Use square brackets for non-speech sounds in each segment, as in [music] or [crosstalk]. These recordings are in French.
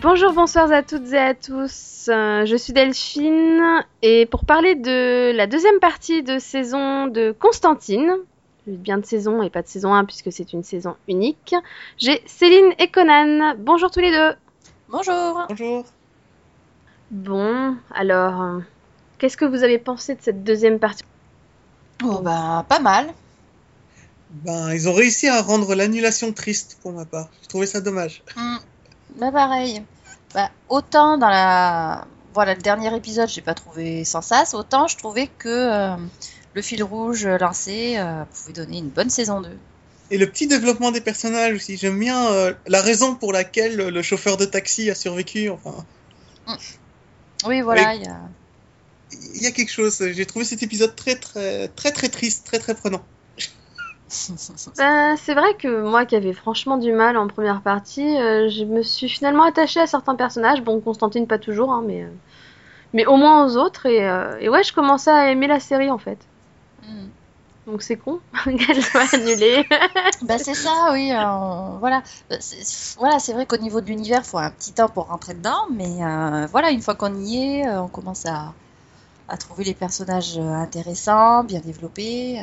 Bonjour, bonsoir à toutes et à tous. Euh, je suis Delphine et pour parler de la deuxième partie de saison de Constantine, bien de saison et pas de saison 1 puisque c'est une saison unique, j'ai Céline et Conan. Bonjour tous les deux. Bonjour. Bonjour. Bon, alors, euh, qu'est-ce que vous avez pensé de cette deuxième partie? Oh bah pas mal. Ben, ils ont réussi à rendre l'annulation triste pour ma part. J'ai trouvé ça dommage. Hmm. Bah pareil. Bah, autant dans la voilà le dernier épisode, j'ai pas trouvé sans sas, autant je trouvais que euh, le fil rouge lancé euh, pouvait donner une bonne saison 2. Et le petit développement des personnages aussi. J'aime bien euh, la raison pour laquelle le chauffeur de taxi a survécu. Enfin. Oui, voilà. Il y a... y a quelque chose. J'ai trouvé cet épisode très très très très triste, très très prenant. Ben, [laughs] c'est vrai que moi qui avais franchement du mal en première partie, euh, je me suis finalement attachée à certains personnages. Bon, Constantine pas toujours, hein, mais, euh, mais au moins aux autres. Et, euh, et, ouais, je commençais à aimer la série en fait. Hmm. Donc c'est con [laughs] qu'elle soit annulée. [laughs] bah c'est ça, oui. voilà, voilà, c'est vrai qu'au niveau de l'univers, il faut un petit temps pour rentrer dedans, mais voilà, une fois qu'on y est, on commence à, à trouver les personnages intéressants, bien développés.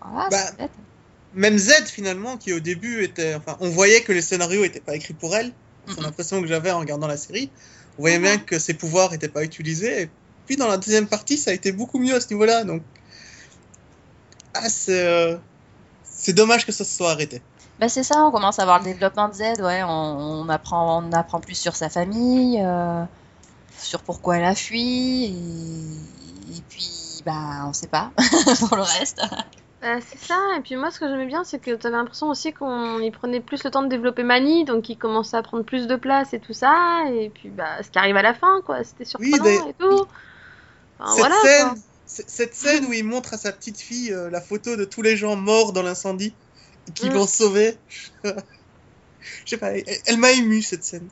Ah, bah, même Z finalement, qui au début était, enfin, on voyait que le scénario n'était pas écrit pour elle. C'est l'impression que j'avais en regardant la série. On voyait bien que ses pouvoirs n'étaient pas utilisés. Et puis dans la deuxième partie, ça a été beaucoup mieux à ce niveau-là. Donc, ah, c'est, c'est dommage que ça se soit arrêté. Bah c'est ça, on commence à voir le développement de Z, ouais, on, apprend, on apprend plus sur sa famille, euh, sur pourquoi elle a fui, et, et puis bah on sait pas [laughs] pour le reste. Bah, c'est ça, et puis moi ce que j'aimais bien c'est que tu avais l'impression aussi qu'on y prenait plus le temps de développer Mani, donc il commençait à prendre plus de place et tout ça, et puis bah ce qui arrive à la fin quoi, c'était surprenant et tout. cette, voilà, scène, cette scène où il montre à sa petite fille euh, la photo de tous les gens morts dans l'incendie qui mm. l'ont sauvé, [laughs] je sais pas, elle, m'a ému cette scène.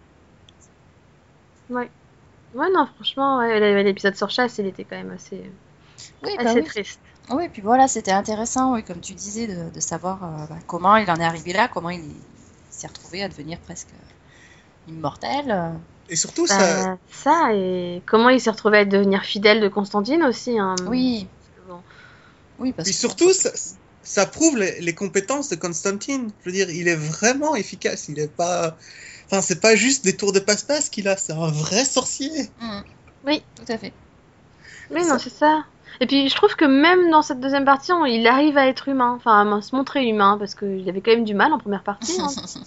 Ouais. Ouais, non, franchement, ouais, l'épisode sur chasse, il était quand même assez, bah assez triste. Oui, et puis voilà, c'était intéressant, oui, comme tu disais, de, savoir euh, bah, comment il en est arrivé là, comment il, s'est retrouvé à devenir presque immortel. Et surtout, bah, ça. ça, et comment il s'est retrouvé à devenir fidèle de Constantine aussi. Hein. Oui. Oui, parce Et surtout, ça, prouve les, compétences de Constantine. Je veux dire, il est vraiment efficace. Il est pas. Enfin, c'est pas juste des tours de passe-passe qu'il a, c'est un vrai sorcier. Mmh. Oui, tout à fait. Oui, non, c'est ça. Et puis je trouve que même dans cette deuxième partie, il arrive à être humain, enfin à se montrer humain, parce qu'il avait quand même du mal en première partie. Hein. [laughs]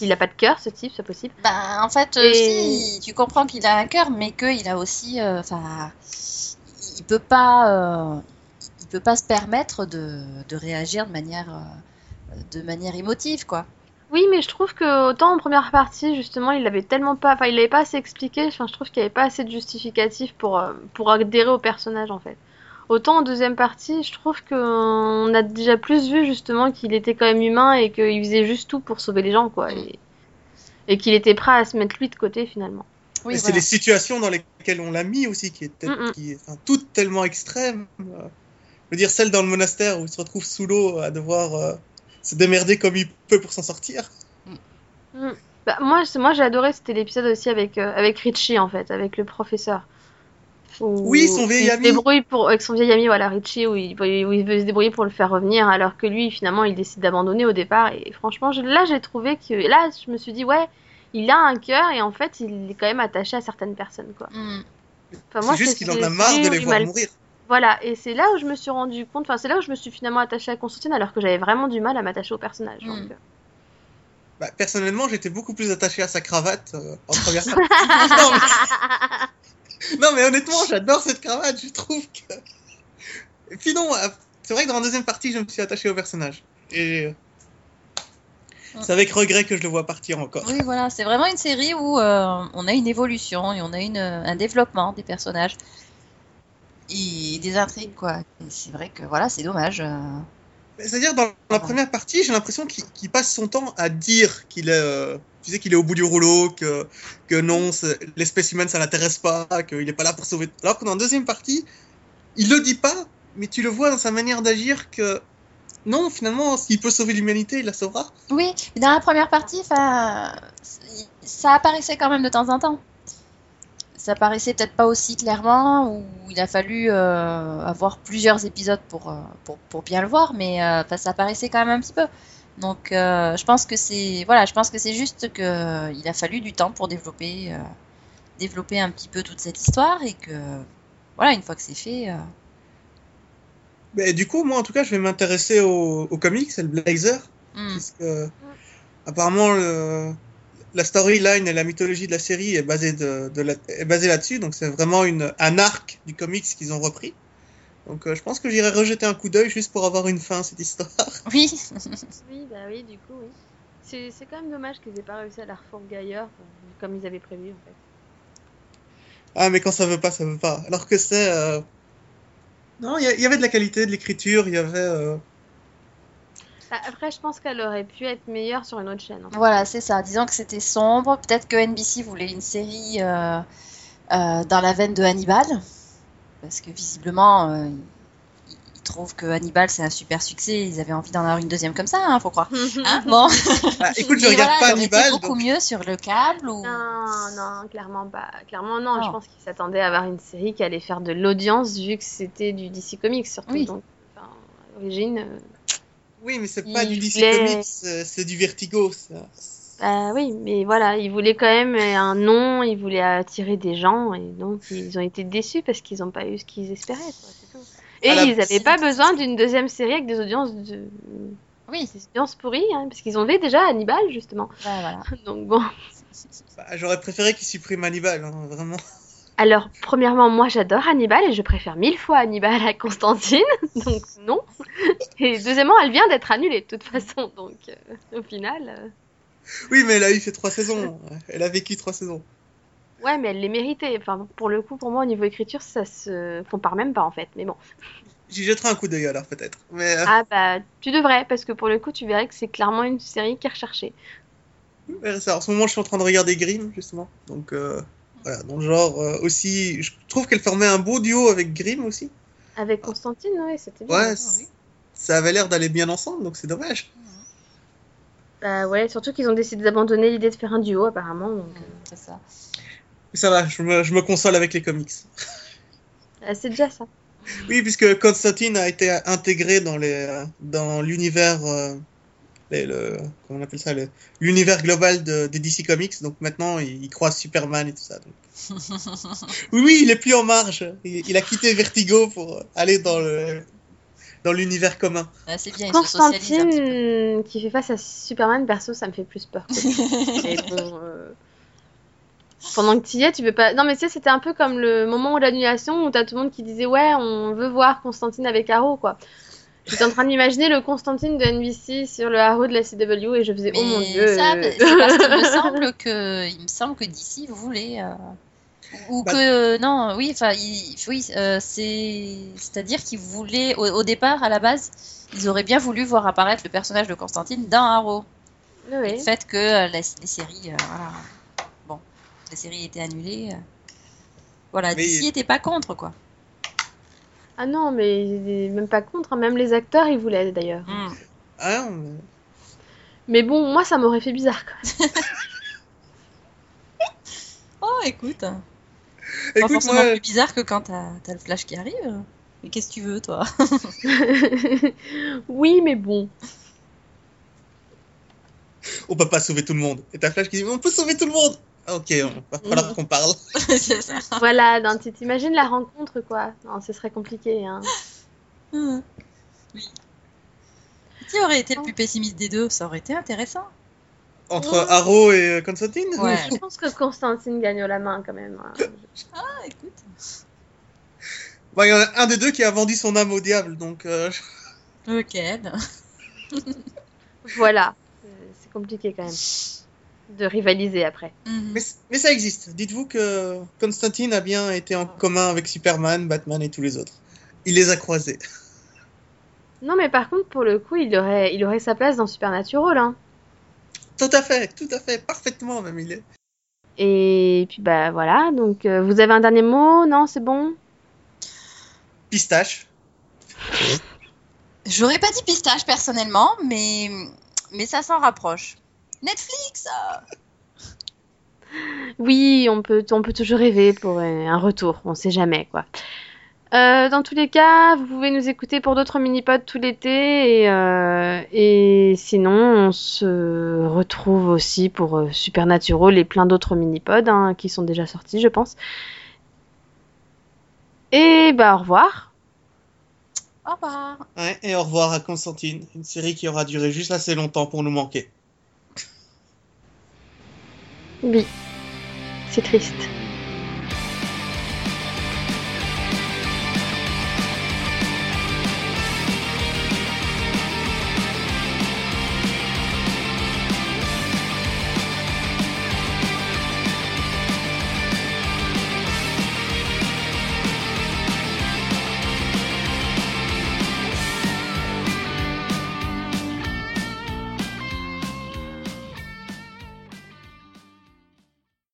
il a pas de cœur, ce type, c'est possible. Bah, en fait, euh, tu comprends qu'il a un cœur, mais qu'il a aussi, euh, enfin, il peut pas, euh, il peut pas se permettre de, de réagir de manière, de manière émotive, quoi. Oui, mais je trouve que autant en première partie, justement, il avait tellement pas, enfin, il avait pas assez expliqué. Enfin, je trouve qu'il n'y avait pas assez de justificatif pour euh, pour adhérer au personnage en fait. Autant en deuxième partie, je trouve qu'on a déjà plus vu justement qu'il était quand même humain et qu'il faisait juste tout pour sauver les gens, quoi, et, qu'il était prêt à se mettre lui de côté finalement. Oui, c'est les situations dans lesquelles on l'a mis aussi qui qui, enfin, toutes tellement extrêmes. Je veux dire, celle dans le monastère où il se retrouve sous l'eau à devoir euh, se démerder comme il peut pour s'en sortir. Mm. Bah, moi, moi j'ai adoré, c'était l'épisode aussi avec, euh, avec Richie, en fait, avec le professeur. oui, son vieil ami. Se débrouille pour, avec son vieil ami, voilà, Richie, où il, où il, veut se débrouiller pour le faire revenir, alors que lui, finalement, il décide d'abandonner au départ. Et franchement, là, j'ai trouvé que. Là, je me suis dit, ouais, il a un cœur, et en fait, il est quand même attaché à certaines personnes, quoi. Mm. c'est juste qu'il en a marre de les voir mourir. Voilà, et c'est là où je me suis rendu compte, enfin c'est là où je me suis finalement attachée à Constantine alors que j'avais vraiment du mal à m'attacher au personnage. Hmm. Euh. Bah, personnellement, j'étais beaucoup plus attaché à sa cravate euh, en première [laughs] non, mais... non, mais honnêtement, j'adore cette cravate, je trouve que. Et puis non, euh, c'est vrai que dans la deuxième partie, je me suis attaché au personnage. Et. C'est avec regret que je le vois partir encore. Oui, voilà, c'est vraiment une série où on a une évolution et on a une, un développement des personnages et des intrigues, quoi. C'est vrai que voilà, c'est dommage. Euh. C'est-à-dire, dans la première partie, j'ai l'impression qu'il passe son temps à dire qu'il est, euh, tu sais, qu'il est au bout du rouleau, que, que non, l'espèce humaine, ça l'intéresse pas, qu'il n'est pas là pour sauver. Alors que dans la deuxième partie, il le dit pas, mais tu le vois dans sa manière d'agir que non, finalement, s'il peut sauver l'humanité, il la sauvera. Oui, mais dans la première partie, enfin, ça apparaissait quand même de temps en temps. Ça apparaissait peut-être pas aussi clairement, ou il a fallu euh, avoir plusieurs épisodes pour, euh, pour, pour bien le voir, mais euh, ça apparaissait quand même un petit peu. Donc, euh, je pense que c'est voilà, je pense que c'est juste que euh, il a fallu du temps pour développer développer un petit peu toute cette histoire et que voilà, une fois que c'est fait, Mais du coup, moi, en tout cas, je vais m'intéresser au, au comics, c'est le Blazer, hmm. parce que apparemment le- la storyline et la mythologie de la série est basée de, de la- est basée là-dessus, donc c'est vraiment une un arc du comics qu'ils ont repris. Donc, euh, je pense que j'irai rejeter un coup d'œil juste pour avoir une fin à cette histoire. [laughs] oui, Oui, bah oui, du coup, oui. C'est c'est quand même dommage qu'ils aient pas réussi à la refourguer ailleurs, comme ils avaient prévu en fait. Ah, mais quand ça veut pas, ça veut pas. Alors que c'est. euh, Non, il y, avait de la qualité, de l'écriture, il y avait. euh, après, je pense qu'elle aurait pu être meilleure sur une autre chaîne. hein. Voilà, c'est ça. Disons que c'était sombre. Peut-être que NBC voulait une série euh, euh, dans la veine de Hannibal. Parce que visiblement, euh, ils, trouvent que Hannibal c'est un super succès. Ils avaient envie d'en avoir une deuxième comme ça, hein, faut croire. [laughs] Hein bon. Ah, écoute, je Et regarde voilà, pas Hannibal, beaucoup donc- mieux sur le câble ou. Non, non, clairement pas. Clairement non. Je pense qu'ils s'attendaient à avoir une série qui allait faire de l'audience vu que c'était du DC Comics surtout. Oui. Donc, enfin, à l'origine, euh, Oui, mais c'est pas Il du DC voulait- Comics, c'est c'est du Vertigo. ça. bah oui, mais voilà, ils voulaient quand même un nom, ils voulaient attirer des gens et donc ils ont été déçus parce qu'ils n'ont pas eu ce qu'ils espéraient. quoi, c'est tout. Et ils n'avaient pas besoin d'une deuxième série avec des audiences de Oui, des audiences pourries, hein, parce qu'ils ont vu déjà Hannibal justement. bah, voilà. [laughs] Donc bon. Bah, J'aurais préféré qu'ils suppriment Hannibal, hein, vraiment. Alors, premièrement, moi j'adore Hannibal et je préfère mille fois Hannibal à Constantine, [laughs] donc non. Et deuxièmement, elle vient d'être annulée de toute façon, donc euh, au final. euh, Oui, mais elle a eu fait trois saisons. Elle a vécu trois saisons. Ouais, mais elle les méritait. Enfin, pour le coup, pour moi, au niveau écriture, ça se compare même pas en fait. Mais bon. J'y jetterai un coup d'œil alors, peut-être. Mais euh, Ah bah, tu devrais, parce que pour le coup, tu verrais que c'est clairement une série qui est recherchée. en ce moment, je suis en train de regarder Grimm, justement. Donc, euh, voilà. Donc, genre, euh, aussi. Je trouve qu'elle formait un beau duo avec Grimm aussi. Avec Constantine, ouais, c'était bien. Ouais, ça avait l'air d'aller bien ensemble, donc c'est dommage. Bah ouais, surtout qu'ils ont décidé d'abandonner l'idée de faire un duo apparemment. Donc, euh, C'est ça. Mais ça va, je me, je me console avec les comics. euh, [laughs] c'est déjà ça. Oui, puisque Constantine a été intégré dans les dans l'univers euh, les- le comment on appelle ça l'univers global de, des DC Comics. Donc maintenant, il, il croise Superman et tout ça. donc. [laughs] Oui, oui, il est plus en marge. Il, il a quitté Vertigo pour aller dans le dans l'univers commun. Ah, c'est bien. Constantine qui fait face à Superman, perso, ça me fait plus peur. que- [laughs] Mais bon, euh, pendant que tu y es, tu veux pas. Non, mais tu sais, c'était un peu comme le moment de l'annulation où t'as tout le monde qui disait ouais, on veut voir Constantine avec Arrow, quoi. J'étais en train d'imaginer le Constantine de NBC sur le Arrow de la CW et je faisais oh mon dieu. ça, euh, c'est parce qu'il me semble que, il me semble que d'ici voulait, euh, ou Bah- que non, oui, enfin, oui, euh, c'est, c'est-à-dire qu'ils voulaient, au, au départ, à la base, ils auraient bien voulu voir apparaître le personnage de Constantine dans Arrow. ouais. Le fait que euh, la- les séries, euh, voilà, bon, les séries étaient annulées, euh, voilà, Mais- d'ici était pas contre quoi. Ah non, mais même pas contre, hein. même les acteurs ils voulaient d'ailleurs. Mm. Ah, non, mais- Mais bon, moi ça m'aurait fait bizarre quoi. [laughs] Oh, écoute, pas Écoute, forcément moi, plus bizarre que quand t'as, t'as le flash qui arrive. Mais qu'est-ce que tu veux, toi [laughs] oui, mais bon. on peut pas sauver tout le monde. Et ta flash qui dit, on peut sauver tout le monde. Ok, on va falloir qu'on parle. [laughs] C'est ça. Voilà, non, tu t'imagines la rencontre quoi. Non, ce serait compliqué. Hein. Oui. Qui aurait été le plus pessimiste des deux? Ça aurait été intéressant. Entre Ouais. Arrow et Constantine? Ouais. Je pense que Constantine gagne la main quand même. hein. Ah, écoute. Bah, il y en a un des deux qui a vendu son âme au diable, donc euh, Lequel Voilà, Euh, c'est compliqué quand même de rivaliser après. Mhm. mais, mais ça existe. Dites-vous que Constantine a bien été en commun avec Superman, Batman et tous les autres. Il les a croisés. [laughs] Non, mais par contre, pour le coup, il aurait, il aurait sa place dans Supernatural. Hein. Tout à fait, tout à fait, parfaitement même il est. Et puis bah voilà, donc euh, vous avez un dernier mot? Non, c'est bon? Pistache. J'aurais pas dit pistache personnellement, mais, mais ça s'en rapproche. Netflix Oui, on peut, on peut toujours rêver pour un retour, on sait jamais quoi. Euh, dans tous les cas, vous pouvez nous écouter pour d'autres mini-pods tout l'été et, euh, et sinon on se retrouve aussi pour euh, Supernatural et plein d'autres mini-pods hein, qui sont déjà sortis je pense. Et bah au revoir. Au revoir. Ouais, et au revoir à Constantine, une série qui aura duré juste assez longtemps pour nous manquer. Oui, c'est triste.